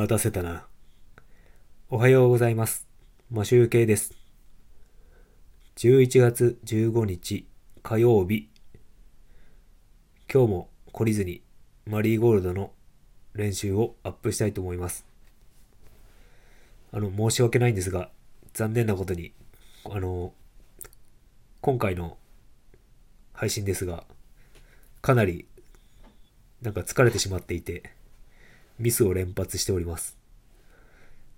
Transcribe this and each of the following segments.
待たせたな。おはようございます。マシュウケイです。11月15日火曜日。今日も懲りずにマリーゴールドの練習をアップしたいと思います。あの、申し訳ないんですが、残念なことに、あの、今回の配信ですが、かなりなんか疲れてしまっていて、ミスを連発しております。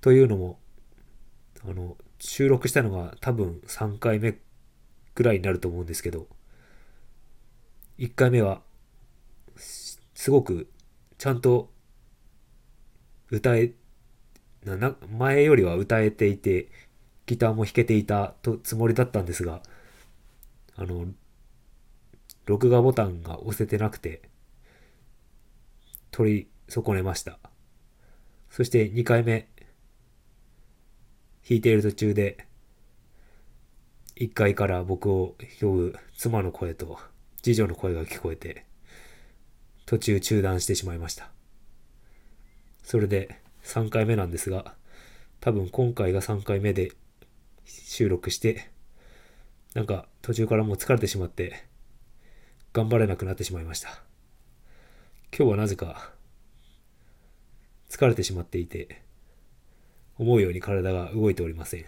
というのも、あの、収録したのが多分3回目くらいになると思うんですけど、1回目は、すごくちゃんと歌え、なな前よりは歌えていて、ギターも弾けていたとつもりだったんですが、あの、録画ボタンが押せてなくて、取り損ねました。そして2回目、弾いている途中で、1階から僕を呼ぶ妻の声と次女の声が聞こえて、途中中断してしまいました。それで3回目なんですが、多分今回が3回目で収録して、なんか途中からもう疲れてしまって、頑張れなくなってしまいました。今日はなぜか疲れてしまっていて、思うように体が動いておりません。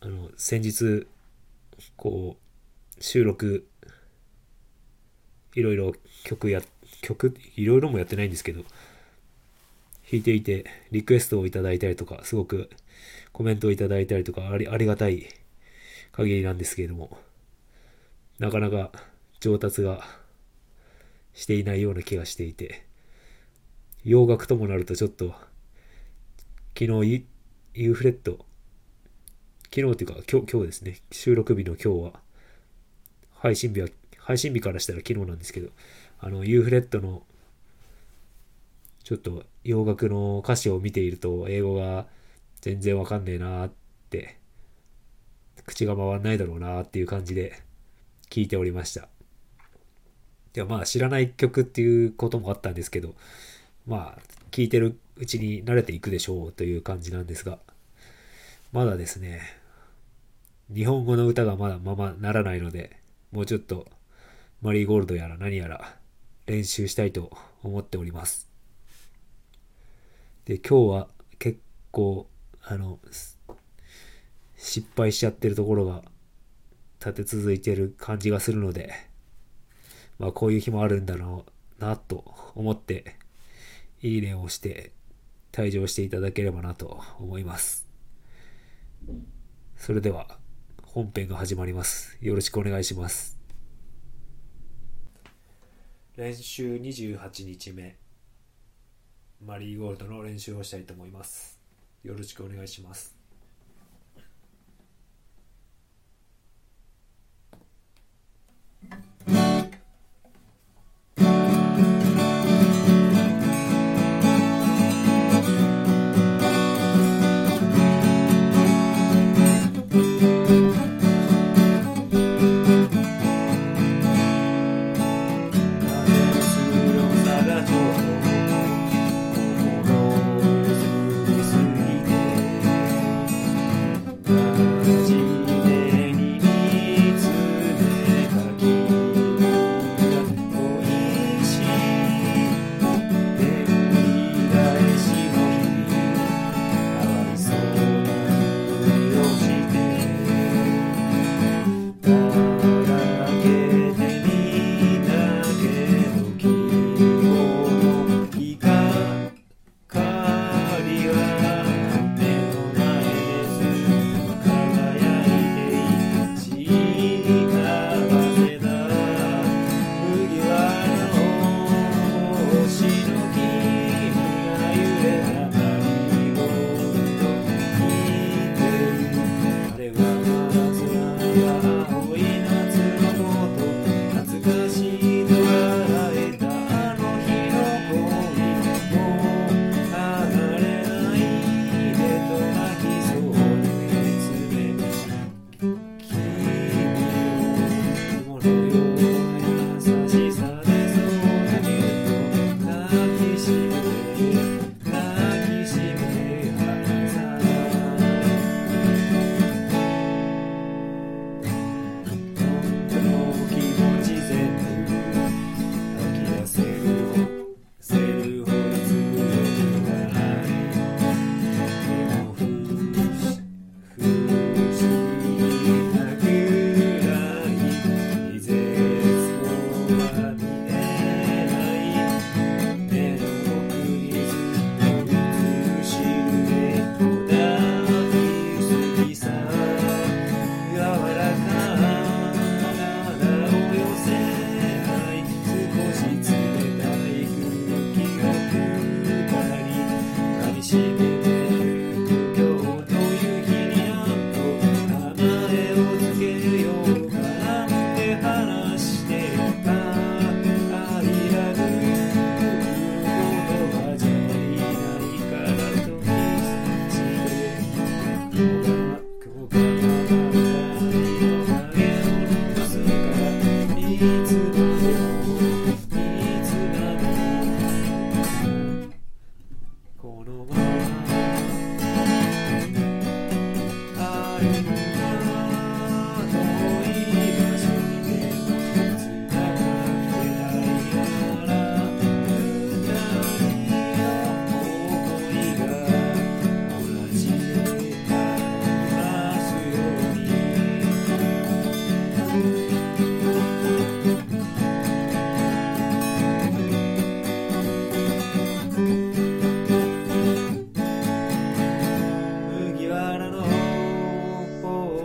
あの、先日、こう、収録、いろいろ曲や、曲、いろいろもやってないんですけど、弾いていて、リクエストをいただいたりとか、すごくコメントをいただいたりとか、ありありがたい限りなんですけれども、なかなか上達がしていないような気がしていて、洋楽ともなるとちょっと、昨日ユ、ーフレット、昨日っていうか今日、今日ですね、収録日の今日は、配信日は、配信日からしたら昨日なんですけど、あの、ユーフレットの、ちょっと洋楽の歌詞を見ていると、英語が全然わかんねえなーって、口が回んないだろうなーっていう感じで聞いておりました。でまあ知らない曲っていうこともあったんですけど、まあ聴いてるうちに慣れていくでしょうという感じなんですが、まだですね、日本語の歌がまだままならないので、もうちょっとマリーゴールドやら何やら練習したいと思っております。で、今日は結構、あの、失敗しちゃってるところが立て続いてる感じがするので、まあこういう日もあるんだろうなと思って、いいねを押して退場していただければなと思います。それでは本編が始まります。よろしくお願いします。練習28日目、マリーゴールドの練習をしたいと思います。よろしくお願いします。「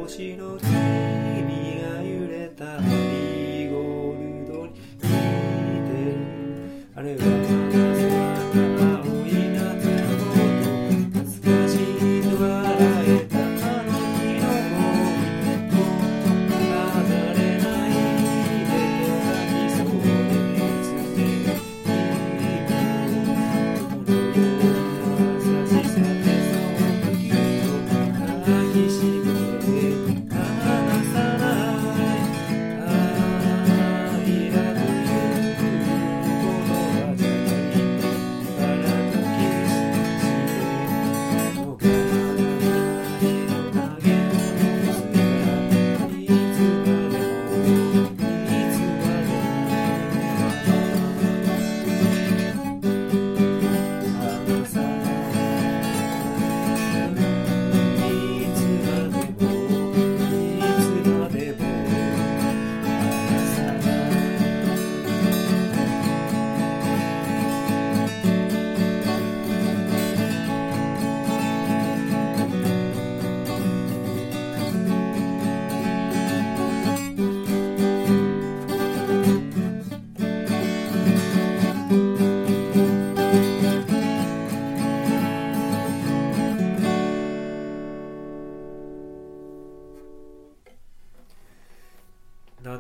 星の君が揺れた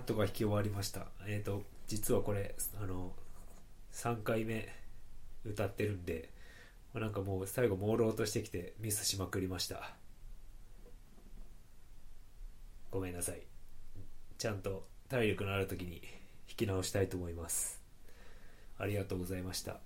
とか弾き終わりました。えっ、と、実はこれ、あの、3回目歌ってるんで、なんかもう最後朦朧としてきてミスしまくりました。ごめんなさい。ちゃんと体力のある時に弾き直したいと思います。ありがとうございました。